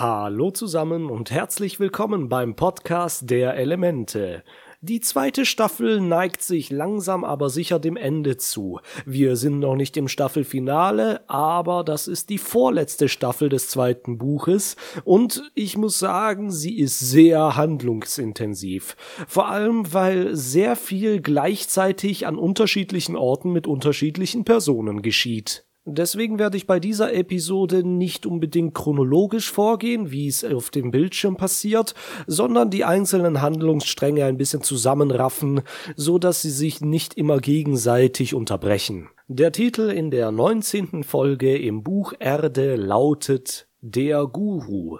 Hallo zusammen und herzlich willkommen beim Podcast der Elemente. Die zweite Staffel neigt sich langsam aber sicher dem Ende zu. Wir sind noch nicht im Staffelfinale, aber das ist die vorletzte Staffel des zweiten Buches und ich muss sagen, sie ist sehr handlungsintensiv. Vor allem, weil sehr viel gleichzeitig an unterschiedlichen Orten mit unterschiedlichen Personen geschieht. Deswegen werde ich bei dieser Episode nicht unbedingt chronologisch vorgehen, wie es auf dem Bildschirm passiert, sondern die einzelnen Handlungsstränge ein bisschen zusammenraffen, so dass sie sich nicht immer gegenseitig unterbrechen. Der Titel in der 19. Folge im Buch Erde lautet Der Guru.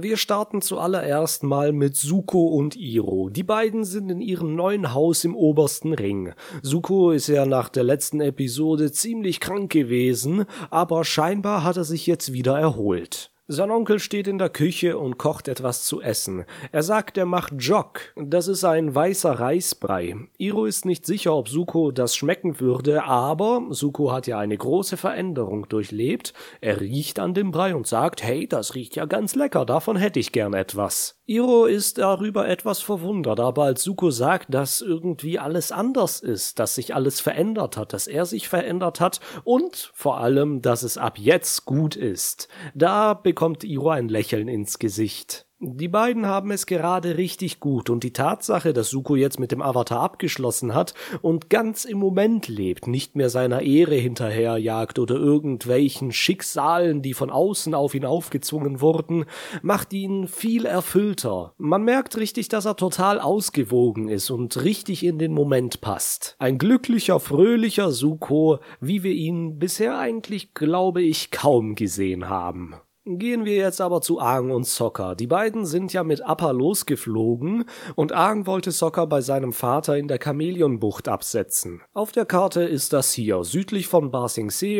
Wir starten zuallererst mal mit Suko und Iro. Die beiden sind in ihrem neuen Haus im obersten Ring. Suko ist ja nach der letzten Episode ziemlich krank gewesen, aber scheinbar hat er sich jetzt wieder erholt. Sein Onkel steht in der Küche und kocht etwas zu essen. Er sagt, er macht Jok. Das ist ein weißer Reisbrei. Iro ist nicht sicher, ob Suko das schmecken würde, aber Suko hat ja eine große Veränderung durchlebt. Er riecht an dem Brei und sagt, hey, das riecht ja ganz lecker, davon hätte ich gern etwas. Iro ist darüber etwas verwundert, aber als Suko sagt, dass irgendwie alles anders ist, dass sich alles verändert hat, dass er sich verändert hat und vor allem, dass es ab jetzt gut ist, da bekommt Iro ein Lächeln ins Gesicht. Die beiden haben es gerade richtig gut und die Tatsache, dass Suko jetzt mit dem Avatar abgeschlossen hat und ganz im Moment lebt, nicht mehr seiner Ehre hinterherjagt oder irgendwelchen Schicksalen, die von außen auf ihn aufgezwungen wurden, macht ihn viel erfüllter. Man merkt richtig, dass er total ausgewogen ist und richtig in den Moment passt. Ein glücklicher, fröhlicher Suko, wie wir ihn bisher eigentlich, glaube ich, kaum gesehen haben. Gehen wir jetzt aber zu Aang und Sokka. Die beiden sind ja mit Appa losgeflogen und Aang wollte Sokka bei seinem Vater in der Chamäleonbucht absetzen. Auf der Karte ist das hier, südlich von Ba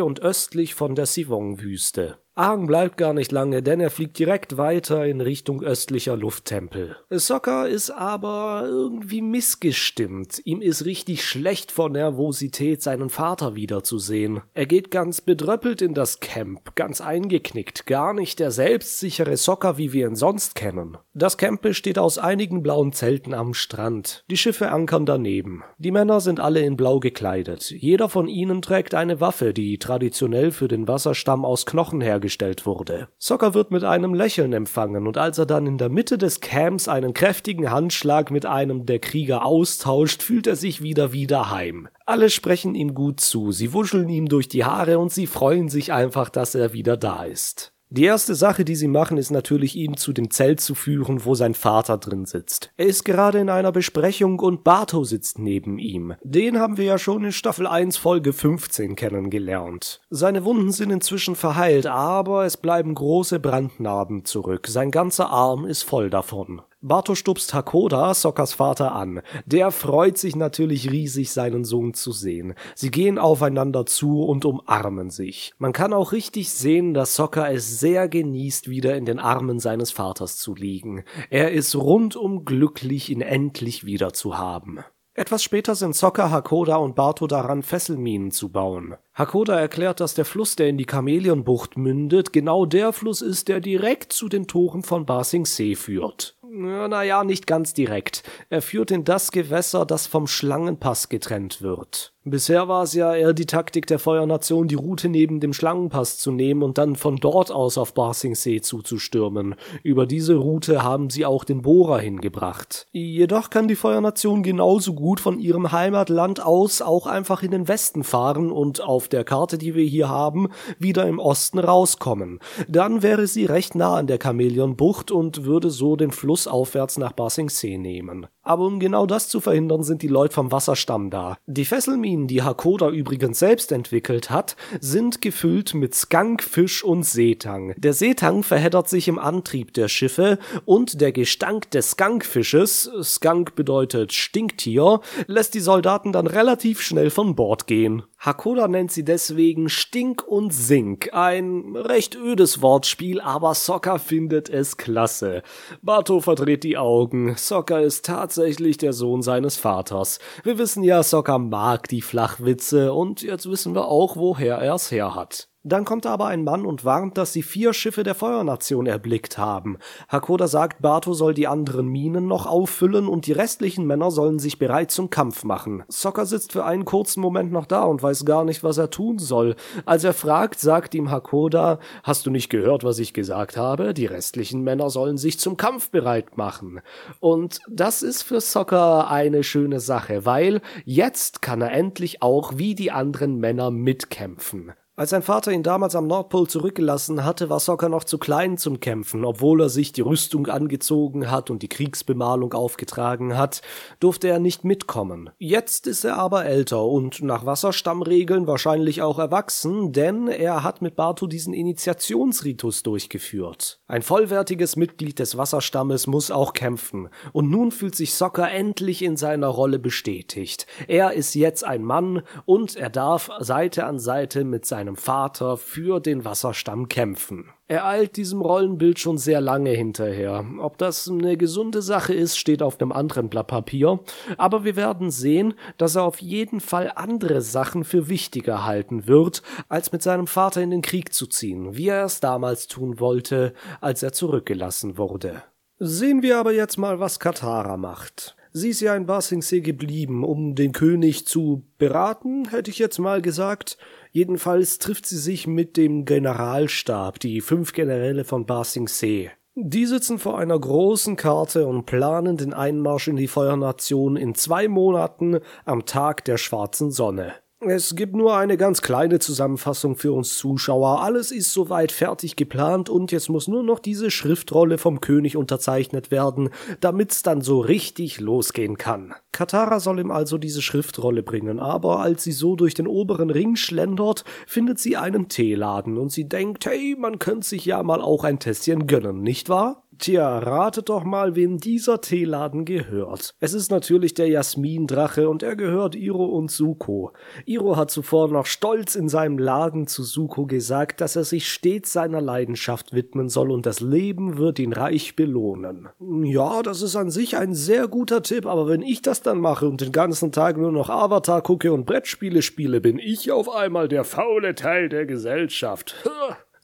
und östlich von der Sivong-Wüste. Aang bleibt gar nicht lange, denn er fliegt direkt weiter in Richtung östlicher Lufttempel. Sokka ist aber irgendwie missgestimmt. Ihm ist richtig schlecht vor Nervosität, seinen Vater wiederzusehen. Er geht ganz bedröppelt in das Camp, ganz eingeknickt, gar nicht der selbstsichere Sokka, wie wir ihn sonst kennen. Das Camp besteht aus einigen blauen Zelten am Strand. Die Schiffe ankern daneben. Die Männer sind alle in blau gekleidet. Jeder von ihnen trägt eine Waffe, die traditionell für den Wasserstamm aus Knochen hergestellt dargestellt wurde. Soccer wird mit einem Lächeln empfangen und als er dann in der Mitte des Camps einen kräftigen Handschlag mit einem der Krieger austauscht, fühlt er sich wieder wie daheim. Alle sprechen ihm gut zu, sie wuscheln ihm durch die Haare und sie freuen sich einfach, dass er wieder da ist. Die erste Sache, die sie machen, ist natürlich, ihn zu dem Zelt zu führen, wo sein Vater drin sitzt. Er ist gerade in einer Besprechung und Bato sitzt neben ihm. Den haben wir ja schon in Staffel 1 Folge 15 kennengelernt. Seine Wunden sind inzwischen verheilt, aber es bleiben große Brandnarben zurück. Sein ganzer Arm ist voll davon. Bato stupst Hakoda, Sokkas Vater, an. Der freut sich natürlich riesig, seinen Sohn zu sehen. Sie gehen aufeinander zu und umarmen sich. Man kann auch richtig sehen, dass Sokka es sehr genießt, wieder in den Armen seines Vaters zu liegen. Er ist rundum glücklich, ihn endlich wieder zu haben. Etwas später sind Sokka, Hakoda und Bato daran, Fesselminen zu bauen. Hakoda erklärt, dass der Fluss, der in die Chamäleonbucht mündet, genau der Fluss ist, der direkt zu den Toren von Ba führt. Naja, nicht ganz direkt. Er führt in das Gewässer, das vom Schlangenpass getrennt wird. Bisher war es ja eher die Taktik der Feuernation, die Route neben dem Schlangenpass zu nehmen und dann von dort aus auf Barsingsee zuzustürmen. Über diese Route haben sie auch den Bohrer hingebracht. Jedoch kann die Feuernation genauso gut von ihrem Heimatland aus auch einfach in den Westen fahren und auf der Karte, die wir hier haben, wieder im Osten rauskommen. Dann wäre sie recht nah an der Chamäleonbucht und würde so den Fluss aufwärts nach Barsingsee nehmen. Aber um genau das zu verhindern, sind die Leute vom Wasserstamm da. Die Fesselminen, die Hakoda übrigens selbst entwickelt hat, sind gefüllt mit Skunk, Fisch und Seetang. Der Seetang verheddert sich im Antrieb der Schiffe und der Gestank des Skunkfisches, Skunk bedeutet Stinktier, lässt die Soldaten dann relativ schnell von Bord gehen. Hakoda nennt sie deswegen Stink und Sink. Ein recht ödes Wortspiel, aber Sokka findet es klasse. Bato verdreht die Augen. Sokka ist tatsächlich der Sohn seines Vaters. Wir wissen ja, Sokka mag die Flachwitze und jetzt wissen wir auch, woher er es her hat. Dann kommt aber ein Mann und warnt, dass sie vier Schiffe der Feuernation erblickt haben. Hakoda sagt, Bato soll die anderen Minen noch auffüllen und die restlichen Männer sollen sich bereit zum Kampf machen. Sokka sitzt für einen kurzen Moment noch da und weiß gar nicht, was er tun soll. Als er fragt, sagt ihm Hakoda, hast du nicht gehört, was ich gesagt habe? Die restlichen Männer sollen sich zum Kampf bereit machen. Und das ist für Sokka eine schöne Sache, weil jetzt kann er endlich auch wie die anderen Männer mitkämpfen. Als sein Vater ihn damals am Nordpol zurückgelassen hatte, war Sokka noch zu klein zum Kämpfen. Obwohl er sich die Rüstung angezogen hat und die Kriegsbemalung aufgetragen hat, durfte er nicht mitkommen. Jetzt ist er aber älter und nach Wasserstammregeln wahrscheinlich auch erwachsen, denn er hat mit Bartu diesen Initiationsritus durchgeführt. Ein vollwertiges Mitglied des Wasserstammes muss auch kämpfen. Und nun fühlt sich Sokka endlich in seiner Rolle bestätigt. Er ist jetzt ein Mann und er darf Seite an Seite mit seinem seinem Vater für den Wasserstamm kämpfen. Er eilt diesem Rollenbild schon sehr lange hinterher. Ob das eine gesunde Sache ist, steht auf einem anderen Blatt Papier, aber wir werden sehen, dass er auf jeden Fall andere Sachen für wichtiger halten wird, als mit seinem Vater in den Krieg zu ziehen, wie er es damals tun wollte, als er zurückgelassen wurde. Sehen wir aber jetzt mal, was Katara macht. Sie ist ja in Basingsee geblieben, um den König zu beraten, hätte ich jetzt mal gesagt. Jedenfalls trifft sie sich mit dem Generalstab, die fünf Generäle von Basingsee. Die sitzen vor einer großen Karte und planen den Einmarsch in die Feuernation in zwei Monaten am Tag der schwarzen Sonne. Es gibt nur eine ganz kleine Zusammenfassung für uns Zuschauer. Alles ist soweit fertig geplant und jetzt muss nur noch diese Schriftrolle vom König unterzeichnet werden, damit's dann so richtig losgehen kann. Katara soll ihm also diese Schriftrolle bringen, aber als sie so durch den oberen Ring schlendert, findet sie einen Teeladen und sie denkt, hey, man könnte sich ja mal auch ein Tässchen gönnen, nicht wahr? Tja, ratet doch mal, wem dieser Teeladen gehört. Es ist natürlich der Jasmin-Drache und er gehört Iro und Suko. Iro hat zuvor noch stolz in seinem Laden zu Suko gesagt, dass er sich stets seiner Leidenschaft widmen soll und das Leben wird ihn reich belohnen. Ja, das ist an sich ein sehr guter Tipp, aber wenn ich das dann mache und den ganzen Tag nur noch Avatar gucke und Brettspiele spiele, bin ich auf einmal der faule Teil der Gesellschaft.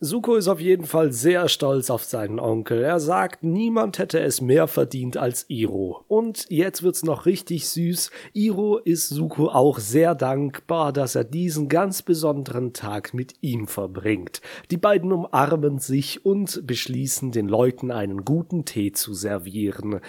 Suko ist auf jeden Fall sehr stolz auf seinen Onkel. Er sagt, niemand hätte es mehr verdient als Iro. Und jetzt wird's noch richtig süß. Iro ist Suko auch sehr dankbar, dass er diesen ganz besonderen Tag mit ihm verbringt. Die beiden umarmen sich und beschließen, den Leuten einen guten Tee zu servieren.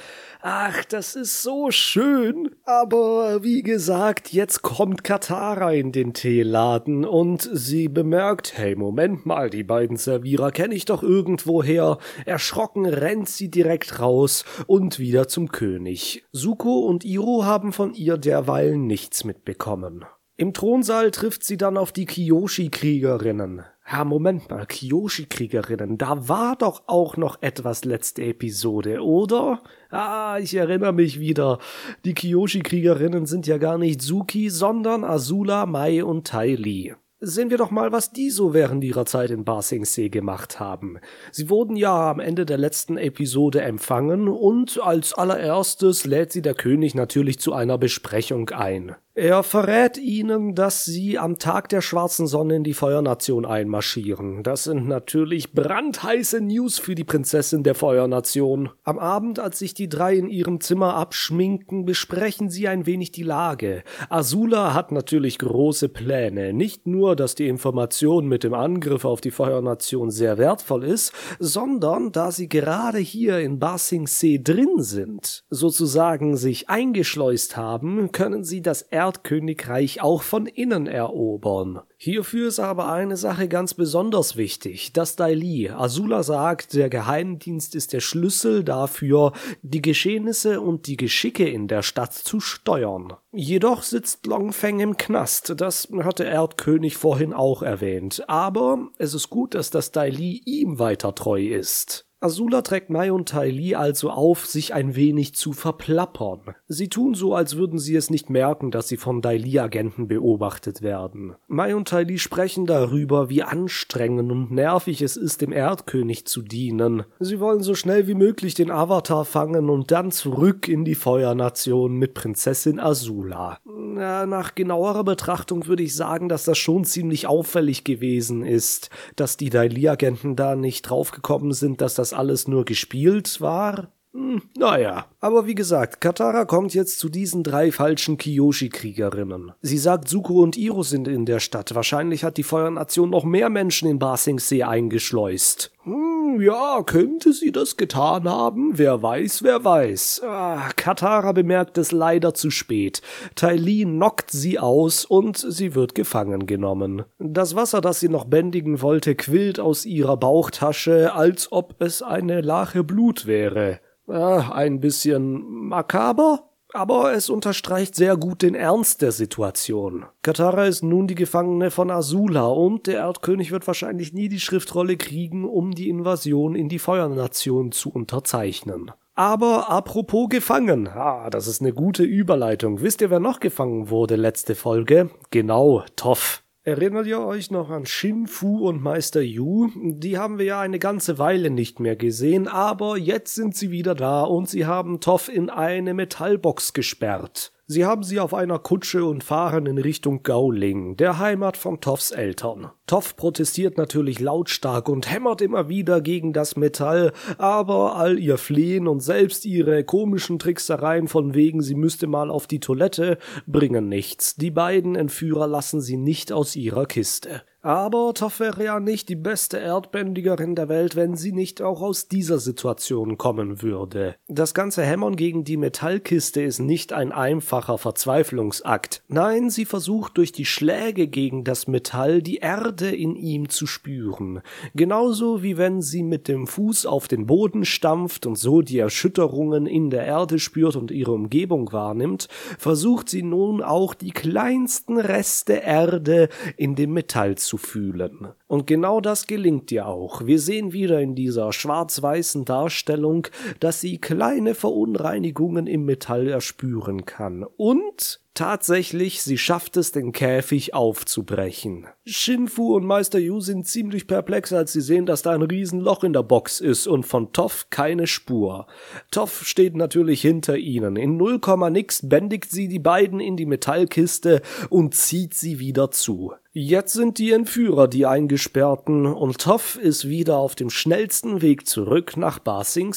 Ach, das ist so schön. Aber wie gesagt, jetzt kommt Katara in den Teeladen und sie bemerkt, hey, Moment mal, die beiden beiden Servierer kenne ich doch irgendwoher. Erschrocken rennt sie direkt raus und wieder zum König. Suko und Iro haben von ihr derweil nichts mitbekommen. Im Thronsaal trifft sie dann auf die Kiyoshi-Kriegerinnen. Ja, Moment mal, Kiyoshi-Kriegerinnen, da war doch auch noch etwas letzte Episode, oder? Ah, ich erinnere mich wieder. Die Kiyoshi-Kriegerinnen sind ja gar nicht Suki, sondern Azula, Mai und Tai Li. Sehen wir doch mal, was die so während ihrer Zeit in Basingsee gemacht haben. Sie wurden ja am Ende der letzten Episode empfangen und als allererstes lädt sie der König natürlich zu einer Besprechung ein. Er verrät ihnen, dass sie am Tag der schwarzen Sonne in die Feuernation einmarschieren. Das sind natürlich brandheiße News für die Prinzessin der Feuernation. Am Abend, als sich die drei in ihrem Zimmer abschminken, besprechen sie ein wenig die Lage. Azula hat natürlich große Pläne. Nicht nur, dass die Information mit dem Angriff auf die Feuernation sehr wertvoll ist, sondern da sie gerade hier in Basing See drin sind, sozusagen sich eingeschleust haben, können sie das Erdkönigreich auch von innen erobern. Hierfür ist aber eine Sache ganz besonders wichtig. Das Daili. Azula sagt, der Geheimdienst ist der Schlüssel dafür, die Geschehnisse und die Geschicke in der Stadt zu steuern. Jedoch sitzt Longfeng im Knast. Das hat der Erdkönig vorhin auch erwähnt. Aber es ist gut, dass das Daili ihm weiter treu ist. Azula trägt Mai und Tai Li also auf, sich ein wenig zu verplappern. Sie tun so, als würden sie es nicht merken, dass sie von Dai Li-Agenten beobachtet werden. Mai und Tai Li sprechen darüber, wie anstrengend und nervig es ist, dem Erdkönig zu dienen. Sie wollen so schnell wie möglich den Avatar fangen und dann zurück in die Feuernation mit Prinzessin Azula. nach genauerer Betrachtung würde ich sagen, dass das schon ziemlich auffällig gewesen ist, dass die Dai Li-Agenten da nicht draufgekommen sind, dass das alles nur gespielt war? Hm, naja. Aber wie gesagt, Katara kommt jetzt zu diesen drei falschen Kiyoshi-Kriegerinnen. Sie sagt, Suko und Iro sind in der Stadt. Wahrscheinlich hat die Feuernation noch mehr Menschen in Ba Sing Se eingeschleust. Hm, ja, könnte sie das getan haben? Wer weiß, wer weiß. Ah, Katara bemerkt es leider zu spät. Tai Li knockt sie aus und sie wird gefangen genommen. Das Wasser, das sie noch bändigen wollte, quillt aus ihrer Bauchtasche, als ob es eine Lache Blut wäre. Ah, ein bisschen makaber, aber es unterstreicht sehr gut den Ernst der Situation. Katara ist nun die Gefangene von Azula und der Erdkönig wird wahrscheinlich nie die Schriftrolle kriegen, um die Invasion in die Feuernation zu unterzeichnen. Aber apropos gefangen, ah, das ist eine gute Überleitung. Wisst ihr, wer noch gefangen wurde letzte Folge? Genau, Toff. Erinnert ihr euch noch an Shin Fu und Meister Yu? Die haben wir ja eine ganze Weile nicht mehr gesehen, aber jetzt sind sie wieder da und sie haben Toff in eine Metallbox gesperrt. Sie haben sie auf einer Kutsche und fahren in Richtung Gauling, der Heimat von Toffs Eltern. Toff protestiert natürlich lautstark und hämmert immer wieder gegen das Metall, aber all ihr Flehen und selbst ihre komischen Tricksereien von wegen, sie müsste mal auf die Toilette, bringen nichts. Die beiden Entführer lassen sie nicht aus ihrer Kiste. Aber Toff wäre ja nicht die beste Erdbändigerin der Welt, wenn sie nicht auch aus dieser Situation kommen würde. Das ganze Hämmern gegen die Metallkiste ist nicht ein einfacher Verzweiflungsakt. Nein, sie versucht durch die Schläge gegen das Metall die Erde in ihm zu spüren. Genauso wie wenn sie mit dem Fuß auf den Boden stampft und so die Erschütterungen in der Erde spürt und ihre Umgebung wahrnimmt, versucht sie nun auch die kleinsten Reste Erde in dem Metall zu fühlen. Und genau das gelingt ihr auch. Wir sehen wieder in dieser schwarz-weißen Darstellung, dass sie kleine Verunreinigungen im Metall erspüren kann. Und Tatsächlich, sie schafft es, den Käfig aufzubrechen. Shinfu und Meister Yu sind ziemlich perplex, als sie sehen, dass da ein Riesenloch in der Box ist und von Toff keine Spur. Toff steht natürlich hinter ihnen. In null nix bändigt sie die beiden in die Metallkiste und zieht sie wieder zu. Jetzt sind die Entführer die Eingesperrten und Toff ist wieder auf dem schnellsten Weg zurück nach Ba Sing.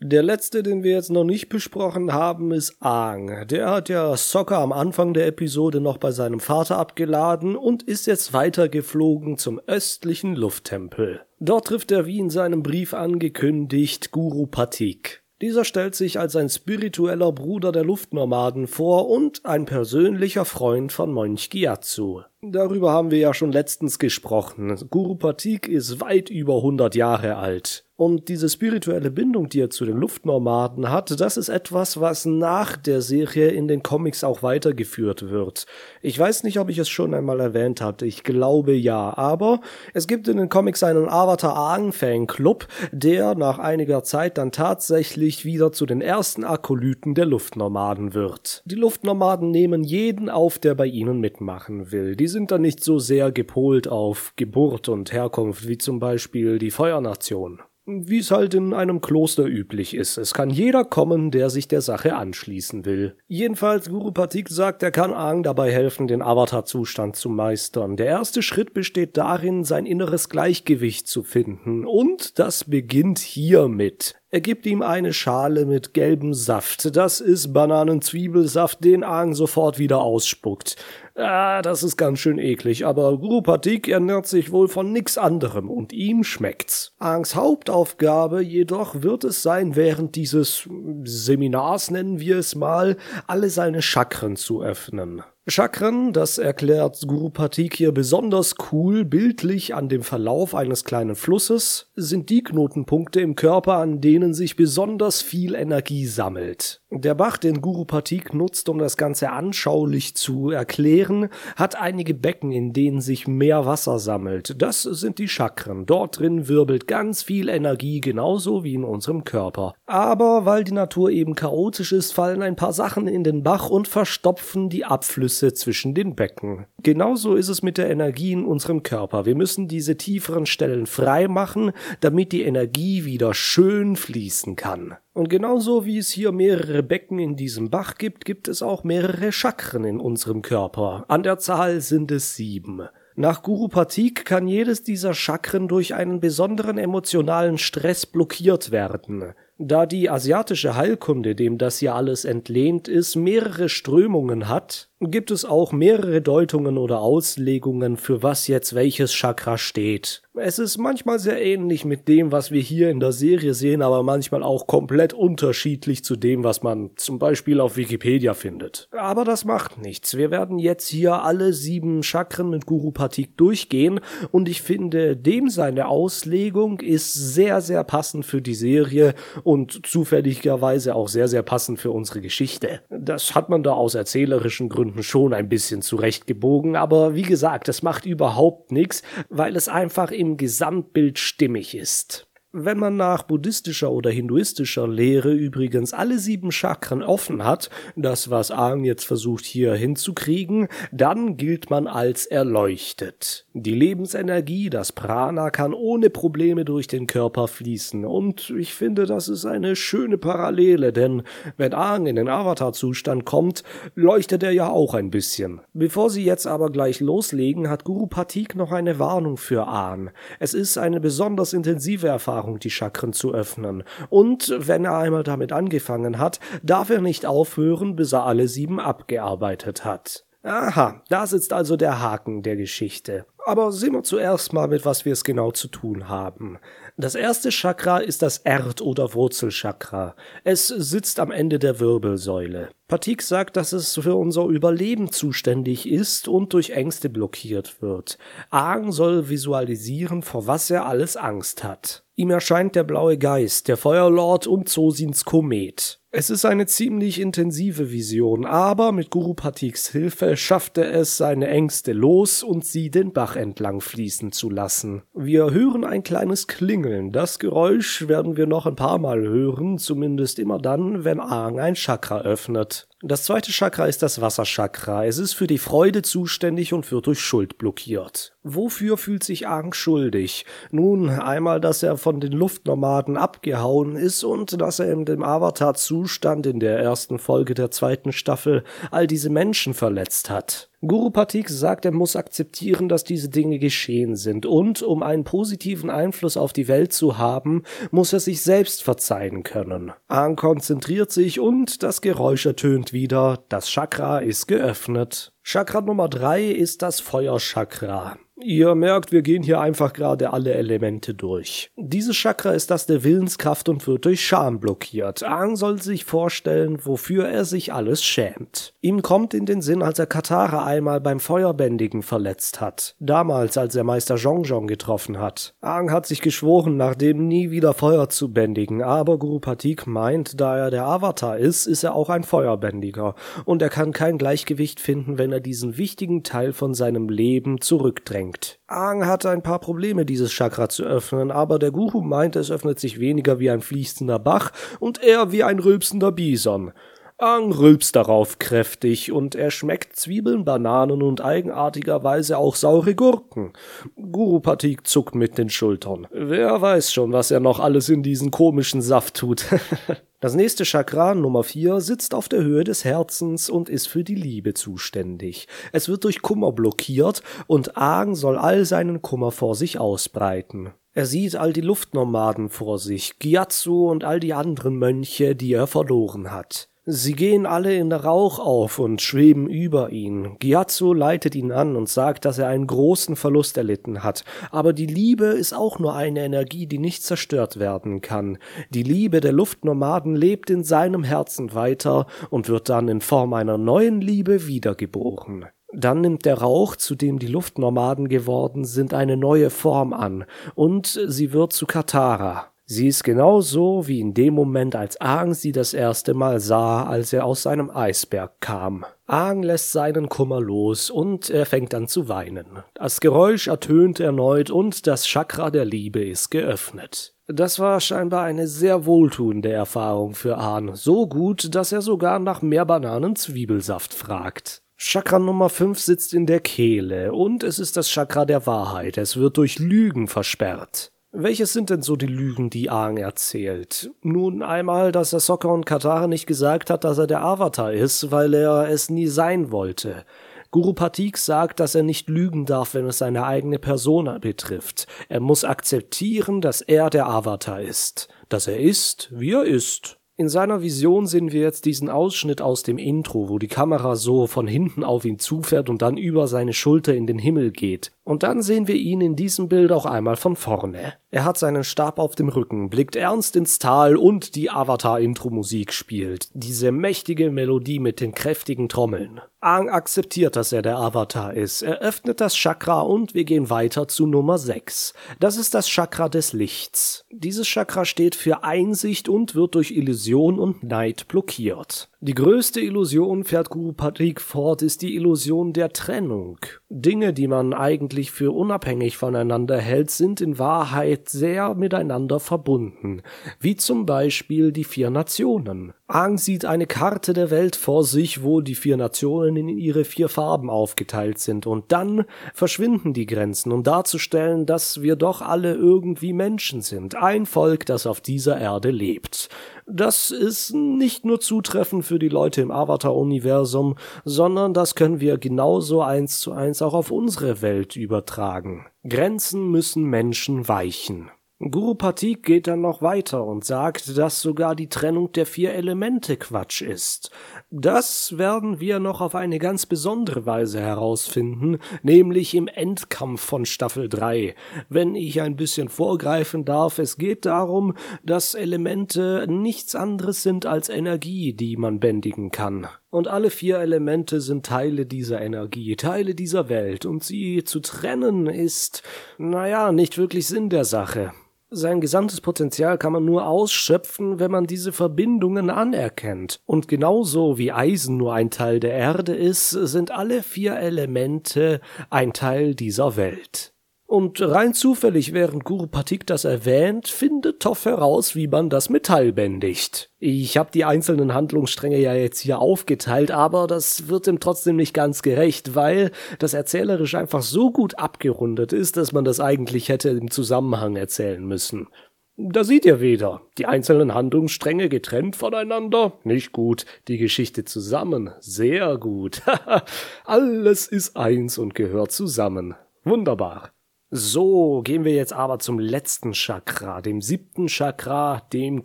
Der letzte, den wir jetzt noch nicht besprochen haben, ist Aang. Der hat ja Soccer am Anfang der Episode noch bei seinem Vater abgeladen und ist jetzt weitergeflogen zum östlichen Lufttempel. Dort trifft er wie in seinem Brief angekündigt Guru Patik. Dieser stellt sich als ein spiritueller Bruder der Luftnomaden vor und ein persönlicher Freund von Mönch Gyatso. Darüber haben wir ja schon letztens gesprochen. Guru Patik ist weit über 100 Jahre alt. Und diese spirituelle Bindung, die er zu den Luftnomaden hat, das ist etwas, was nach der Serie in den Comics auch weitergeführt wird. Ich weiß nicht, ob ich es schon einmal erwähnt hatte. Ich glaube ja. Aber es gibt in den Comics einen Avatar Aang Fanclub, der nach einiger Zeit dann tatsächlich wieder zu den ersten Akolyten der Luftnomaden wird. Die Luftnomaden nehmen jeden auf, der bei ihnen mitmachen will. Die sind dann nicht so sehr gepolt auf Geburt und Herkunft wie zum Beispiel die Feuernation wie es halt in einem Kloster üblich ist. Es kann jeder kommen, der sich der Sache anschließen will. Jedenfalls Guru Patik sagt, er kann Aang dabei helfen, den Avatar-Zustand zu meistern. Der erste Schritt besteht darin, sein inneres Gleichgewicht zu finden. Und das beginnt hiermit. Er gibt ihm eine Schale mit gelbem Saft. Das ist Bananenzwiebelsaft, den Aang sofort wieder ausspuckt. Ah, das ist ganz schön eklig, aber Guru Patik ernährt sich wohl von nix anderem und ihm schmeckt's. Aangs Hauptaufgabe jedoch wird es sein, während dieses Seminars nennen wir es mal, alle seine Chakren zu öffnen. Chakren, das erklärt Guru Patik hier besonders cool bildlich an dem Verlauf eines kleinen Flusses, sind die Knotenpunkte im Körper, an denen sich besonders viel Energie sammelt. Der Bach, den Guru Patik nutzt, um das Ganze anschaulich zu erklären, hat einige Becken, in denen sich mehr Wasser sammelt. Das sind die Chakren. Dort drin wirbelt ganz viel Energie, genauso wie in unserem Körper. Aber weil die Natur eben chaotisch ist, fallen ein paar Sachen in den Bach und verstopfen die Abflüsse Größe zwischen den Becken. Genauso ist es mit der Energie in unserem Körper. Wir müssen diese tieferen Stellen frei machen, damit die Energie wieder schön fließen kann. Und genauso wie es hier mehrere Becken in diesem Bach gibt, gibt es auch mehrere Chakren in unserem Körper. An der Zahl sind es sieben. Nach Guru Patik kann jedes dieser Chakren durch einen besonderen emotionalen Stress blockiert werden. Da die asiatische Heilkunde, dem das hier alles entlehnt ist, mehrere Strömungen hat, gibt es auch mehrere Deutungen oder Auslegungen, für was jetzt welches Chakra steht. Es ist manchmal sehr ähnlich mit dem, was wir hier in der Serie sehen, aber manchmal auch komplett unterschiedlich zu dem, was man zum Beispiel auf Wikipedia findet. Aber das macht nichts. Wir werden jetzt hier alle sieben Chakren mit Guru Patik durchgehen und ich finde, dem seine Auslegung ist sehr, sehr passend für die Serie und zufälligerweise auch sehr, sehr passend für unsere Geschichte. Das hat man da aus erzählerischen Gründen Gründen schon ein bisschen zurechtgebogen, aber wie gesagt, es macht überhaupt nichts, weil es einfach im Gesamtbild stimmig ist. Wenn man nach buddhistischer oder hinduistischer Lehre übrigens alle sieben Chakren offen hat, das was Aang jetzt versucht hier hinzukriegen, dann gilt man als erleuchtet. Die Lebensenergie, das Prana kann ohne Probleme durch den Körper fließen und ich finde, das ist eine schöne Parallele, denn wenn Aang in den Avatar-Zustand kommt, leuchtet er ja auch ein bisschen. Bevor sie jetzt aber gleich loslegen, hat Guru Patik noch eine Warnung für Aang. Es ist eine besonders intensive Erfahrung Erfahrung, die Chakren zu öffnen. Und wenn er einmal damit angefangen hat, darf er nicht aufhören, bis er alle sieben abgearbeitet hat. Aha, da sitzt also der Haken der Geschichte. Aber sehen wir zuerst mal, mit was wir es genau zu tun haben. Das erste Chakra ist das Erd- oder Wurzelchakra. Es sitzt am Ende der Wirbelsäule. Patik sagt, dass es für unser Überleben zuständig ist und durch Ängste blockiert wird. Aang soll visualisieren, vor was er alles Angst hat. Ihm erscheint der blaue Geist, der Feuerlord und Zosins Komet. Es ist eine ziemlich intensive Vision, aber mit Guru Patiks Hilfe schafft er es, seine Ängste los und sie den Bach entlang fließen zu lassen. Wir hören ein kleines Klingeln. Das Geräusch werden wir noch ein paar Mal hören, zumindest immer dann, wenn Aang ein Chakra öffnet. Das zweite Chakra ist das Wasserchakra. Es ist für die Freude zuständig und wird durch Schuld blockiert. Wofür fühlt sich Aang schuldig? Nun, einmal, dass er von den Luftnomaden abgehauen ist und dass er in dem Avatar-Zustand in der ersten Folge der zweiten Staffel all diese Menschen verletzt hat. Guru Patik sagt, er muss akzeptieren, dass diese Dinge geschehen sind und um einen positiven Einfluss auf die Welt zu haben, muss er sich selbst verzeihen können. Aang konzentriert sich und das Geräusch ertönt wieder, das Chakra ist geöffnet. Chakra Nummer drei ist das Feuerchakra. Ihr merkt, wir gehen hier einfach gerade alle Elemente durch. Dieses Chakra ist das der Willenskraft und wird durch Scham blockiert. Aang soll sich vorstellen, wofür er sich alles schämt. Ihm kommt in den Sinn, als er Katara einmal beim Feuerbändigen verletzt hat. Damals, als er Meister Jongjong getroffen hat. Aang hat sich geschworen, nach dem nie wieder Feuer zu bändigen, aber Guru Patik meint, da er der Avatar ist, ist er auch ein Feuerbändiger. Und er kann kein Gleichgewicht finden, wenn er diesen wichtigen Teil von seinem Leben zurückdrängt abgelenkt. Aang hatte ein paar Probleme, dieses Chakra zu öffnen, aber der Guru meinte, es öffnet sich weniger wie ein fließender Bach und eher wie ein rülpsender Bison. Aang rülpst darauf kräftig und er schmeckt Zwiebeln, Bananen und eigenartigerweise auch saure Gurken. Guru Patik zuckt mit den Schultern. Wer weiß schon, was er noch alles in diesen komischen Saft tut. Das nächste Chakra, Nummer 4, sitzt auf der Höhe des Herzens und ist für die Liebe zuständig. Es wird durch Kummer blockiert und Aang soll all seinen Kummer vor sich ausbreiten. Er sieht all die Luftnomaden vor sich, Gyatso und all die anderen Mönche, die er verloren hat. Sie gehen alle in Rauch auf und schweben über ihn. Gyatso leitet ihn an und sagt, dass er einen großen Verlust erlitten hat. Aber die Liebe ist auch nur eine Energie, die nicht zerstört werden kann. Die Liebe der Luftnomaden lebt in seinem Herzen weiter und wird dann in Form einer neuen Liebe wiedergeboren. Dann nimmt der Rauch, zu dem die Luftnomaden geworden sind, eine neue Form an, und sie wird zu Katara. Sie ist genauso wie in dem Moment, als Aang sie das erste Mal sah, als er aus seinem Eisberg kam. Aang lässt seinen Kummer los und er fängt an zu weinen. Das Geräusch ertönt erneut und das Chakra der Liebe ist geöffnet. Das war scheinbar eine sehr wohltuende Erfahrung für Aang, so gut, dass er sogar nach mehr Bananen-Zwiebelsaft fragt. Chakra Nummer 5 sitzt in der Kehle und es ist das Chakra der Wahrheit. Es wird durch Lügen versperrt. Welches sind denn so die Lügen, die Aang erzählt? Nun einmal, dass Ahsoka und Katara nicht gesagt hat, dass er der Avatar ist, weil er es nie sein wollte. Guru Patik sagt, dass er nicht lügen darf, wenn es seine eigene Persona betrifft. Er muss akzeptieren, dass er der Avatar ist. Dass er ist, wie er ist. In seiner Vision sehen wir jetzt diesen Ausschnitt aus dem Intro, wo die Kamera so von hinten auf ihn zufährt und dann über seine Schulter in den Himmel geht. Und dann sehen wir ihn in diesem Bild auch einmal von vorne. Er hat seinen Stab auf dem Rücken, blickt ernst ins Tal und die Avatar-Intro-Musik spielt. Diese mächtige Melodie mit den kräftigen Trommeln. Aang akzeptiert, dass er der Avatar ist. Er öffnet das Chakra und wir gehen weiter zu Nummer 6. Das ist das Chakra des Lichts. Dieses Chakra steht für Einsicht und wird durch Illusion und Neid blockiert. Die größte Illusion, fährt Guru Patrick fort, ist die Illusion der Trennung. Dinge, die man eigentlich für unabhängig voneinander hält, sind in Wahrheit sehr miteinander verbunden, wie zum Beispiel die vier Nationen. Aang sieht eine Karte der Welt vor sich, wo die vier Nationen in ihre vier Farben aufgeteilt sind, und dann verschwinden die Grenzen, um darzustellen, dass wir doch alle irgendwie Menschen sind, ein Volk, das auf dieser Erde lebt. Das ist nicht nur zutreffend für die Leute im Avatar-Universum, sondern das können wir genauso eins zu eins auch auf unsere Welt übertragen. Grenzen müssen Menschen weichen. Guru Patik geht dann noch weiter und sagt, dass sogar die Trennung der vier Elemente Quatsch ist. Das werden wir noch auf eine ganz besondere Weise herausfinden, nämlich im Endkampf von Staffel 3. Wenn ich ein bisschen vorgreifen darf, es geht darum, dass Elemente nichts anderes sind als Energie, die man bändigen kann. Und alle vier Elemente sind Teile dieser Energie, Teile dieser Welt, und sie zu trennen ist, naja, nicht wirklich Sinn der Sache. Sein gesamtes Potenzial kann man nur ausschöpfen, wenn man diese Verbindungen anerkennt. Und genauso wie Eisen nur ein Teil der Erde ist, sind alle vier Elemente ein Teil dieser Welt. Und rein zufällig, während Guru Patik das erwähnt, findet Toff heraus, wie man das Metall bändigt. Ich habe die einzelnen Handlungsstränge ja jetzt hier aufgeteilt, aber das wird ihm trotzdem nicht ganz gerecht, weil das erzählerisch einfach so gut abgerundet ist, dass man das eigentlich hätte im Zusammenhang erzählen müssen. Da sieht ihr wieder, die einzelnen Handlungsstränge getrennt voneinander. Nicht gut, die Geschichte zusammen. Sehr gut. Alles ist eins und gehört zusammen. Wunderbar. So, gehen wir jetzt aber zum letzten Chakra, dem siebten Chakra, dem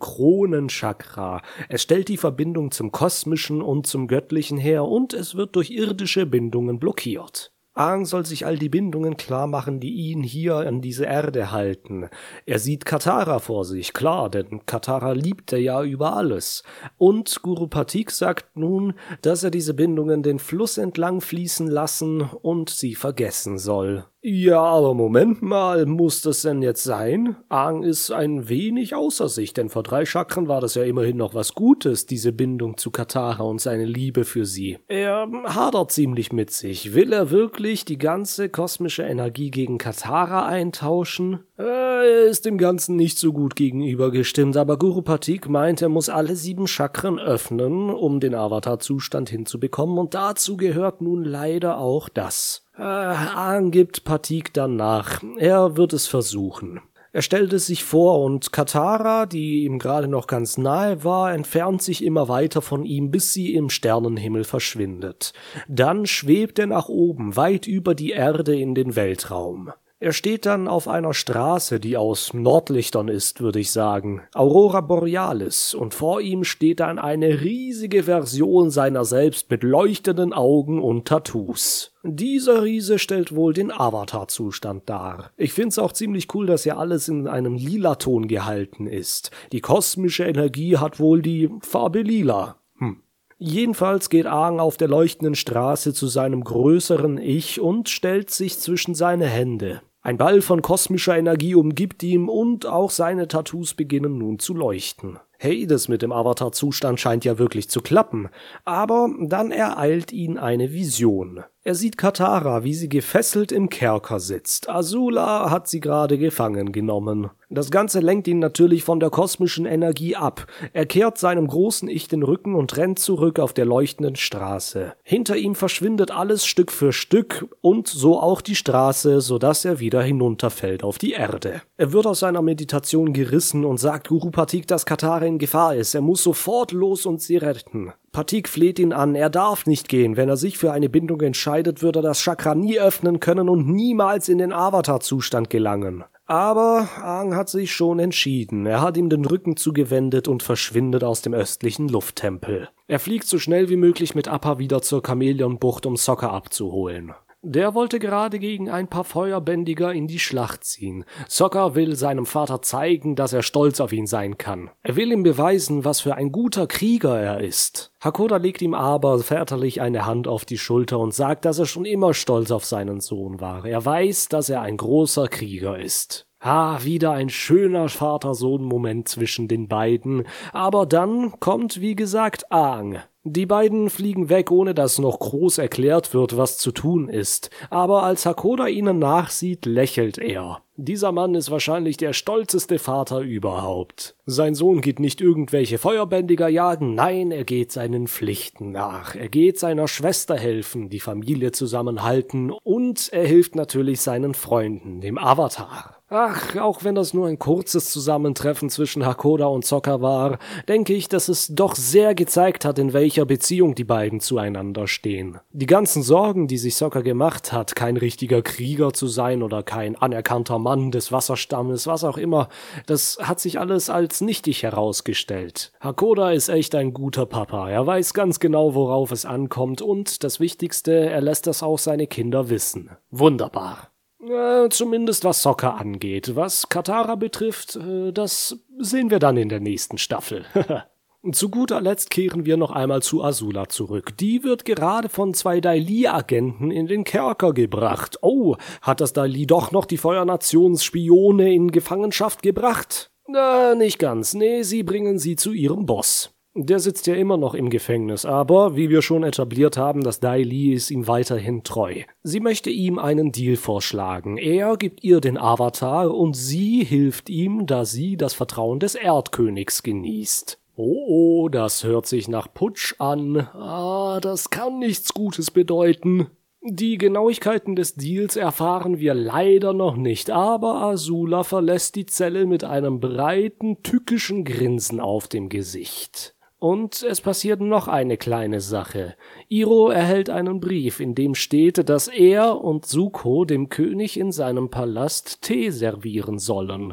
Kronenchakra. Es stellt die Verbindung zum Kosmischen und zum Göttlichen her und es wird durch irdische Bindungen blockiert. Aang soll sich all die Bindungen klar machen, die ihn hier an diese Erde halten. Er sieht Katara vor sich, klar, denn Katara liebt er ja über alles. Und Guru Patik sagt nun, dass er diese Bindungen den Fluss entlang fließen lassen und sie vergessen soll. Ja, aber Moment mal, muss das denn jetzt sein? Aang ist ein wenig außer sich, denn vor drei Chakren war das ja immerhin noch was Gutes, diese Bindung zu Katara und seine Liebe für sie. Er hadert ziemlich mit sich. Will er wirklich die ganze kosmische Energie gegen Katara eintauschen? Er ist dem Ganzen nicht so gut gegenübergestimmt, aber Guru Patik meint, er muss alle sieben Chakren öffnen, um den Avatar-Zustand hinzubekommen, und dazu gehört nun leider auch das. Äh, Ahn gibt Patik dann nach. Er wird es versuchen. Er stellt es sich vor und Katara, die ihm gerade noch ganz nahe war, entfernt sich immer weiter von ihm, bis sie im Sternenhimmel verschwindet. Dann schwebt er nach oben, weit über die Erde in den Weltraum. Er steht dann auf einer Straße, die aus Nordlichtern ist, würde ich sagen, Aurora Borealis, und vor ihm steht dann eine riesige Version seiner selbst mit leuchtenden Augen und Tattoos. Dieser Riese stellt wohl den Avatar-Zustand dar. Ich find's auch ziemlich cool, dass ja alles in einem lila Ton gehalten ist. Die kosmische Energie hat wohl die Farbe lila. Hm. Jedenfalls geht Aang auf der leuchtenden Straße zu seinem größeren Ich und stellt sich zwischen seine Hände. Ein Ball von kosmischer Energie umgibt ihn und auch seine Tattoos beginnen nun zu leuchten. Hey, das mit dem Avatar-Zustand scheint ja wirklich zu klappen. Aber dann ereilt ihn eine Vision. Er sieht Katara, wie sie gefesselt im Kerker sitzt. Azula hat sie gerade gefangen genommen. Das Ganze lenkt ihn natürlich von der kosmischen Energie ab. Er kehrt seinem großen Ich den Rücken und rennt zurück auf der leuchtenden Straße. Hinter ihm verschwindet alles Stück für Stück und so auch die Straße, sodass er wieder hinunterfällt auf die Erde. Er wird aus seiner Meditation gerissen und sagt Guru Patik, dass Katara in Gefahr ist. Er muss sofort los und sie retten. Patik fleht ihn an, er darf nicht gehen. Wenn er sich für eine Bindung entscheidet, wird er das Chakra nie öffnen können und niemals in den Avatar-Zustand gelangen. Aber Aang hat sich schon entschieden. Er hat ihm den Rücken zugewendet und verschwindet aus dem östlichen Lufttempel. Er fliegt so schnell wie möglich mit Appa wieder zur Chamäleonbucht, um Sokka abzuholen. Der wollte gerade gegen ein paar Feuerbändiger in die Schlacht ziehen. Sokka will seinem Vater zeigen, dass er stolz auf ihn sein kann. Er will ihm beweisen, was für ein guter Krieger er ist. Hakoda legt ihm aber väterlich eine Hand auf die Schulter und sagt, dass er schon immer stolz auf seinen Sohn war. Er weiß, dass er ein großer Krieger ist. Ah, wieder ein schöner Vater-Sohn-Moment zwischen den beiden. Aber dann kommt, wie gesagt, Aang. Die beiden fliegen weg, ohne dass noch groß erklärt wird, was zu tun ist. Aber als Hakoda ihnen nachsieht, lächelt er. Dieser Mann ist wahrscheinlich der stolzeste Vater überhaupt. Sein Sohn geht nicht irgendwelche Feuerbändiger jagen, nein, er geht seinen Pflichten nach. Er geht seiner Schwester helfen, die Familie zusammenhalten und er hilft natürlich seinen Freunden, dem Avatar. Ach, auch wenn das nur ein kurzes Zusammentreffen zwischen Hakoda und Sokka war, denke ich, dass es doch sehr gezeigt hat, in welcher Beziehung die beiden zueinander stehen. Die ganzen Sorgen, die sich Sokka gemacht hat, kein richtiger Krieger zu sein oder kein anerkannter Mann des Wasserstammes, was auch immer, das hat sich alles als nichtig herausgestellt. Hakoda ist echt ein guter Papa. Er weiß ganz genau, worauf es ankommt und das Wichtigste, er lässt das auch seine Kinder wissen. Wunderbar. Äh, zumindest was Soccer angeht. Was Katara betrifft, äh, das sehen wir dann in der nächsten Staffel. Zu guter Letzt kehren wir noch einmal zu Azula zurück. Die wird gerade von zwei Daili-Agenten in den Kerker gebracht. Oh, hat das Daili doch noch die Feuernationsspione in Gefangenschaft gebracht? Na, nicht ganz. Nee, sie bringen sie zu ihrem Boss. Der sitzt ja immer noch im Gefängnis, aber wie wir schon etabliert haben, das Dai Li ist ihm weiterhin treu. Sie möchte ihm einen Deal vorschlagen. Er gibt ihr den Avatar und sie hilft ihm, da sie das Vertrauen des Erdkönigs genießt. Oh, oh, das hört sich nach Putsch an. Ah, das kann nichts Gutes bedeuten. Die Genauigkeiten des Deals erfahren wir leider noch nicht, aber Azula verlässt die Zelle mit einem breiten, tückischen Grinsen auf dem Gesicht. Und es passiert noch eine kleine Sache. Iro erhält einen Brief, in dem steht, dass er und Suko dem König in seinem Palast Tee servieren sollen.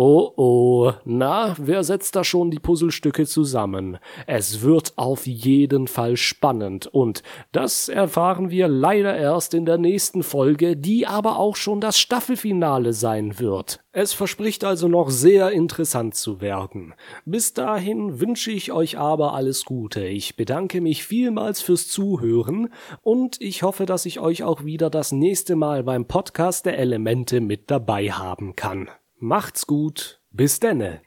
Oh oh, na, wer setzt da schon die Puzzlestücke zusammen? Es wird auf jeden Fall spannend und das erfahren wir leider erst in der nächsten Folge, die aber auch schon das Staffelfinale sein wird. Es verspricht also noch sehr interessant zu werden. Bis dahin wünsche ich euch aber alles Gute. Ich bedanke mich vielmals fürs Zuhören und ich hoffe, dass ich euch auch wieder das nächste Mal beim Podcast der Elemente mit dabei haben kann. Macht's gut. Bis denne.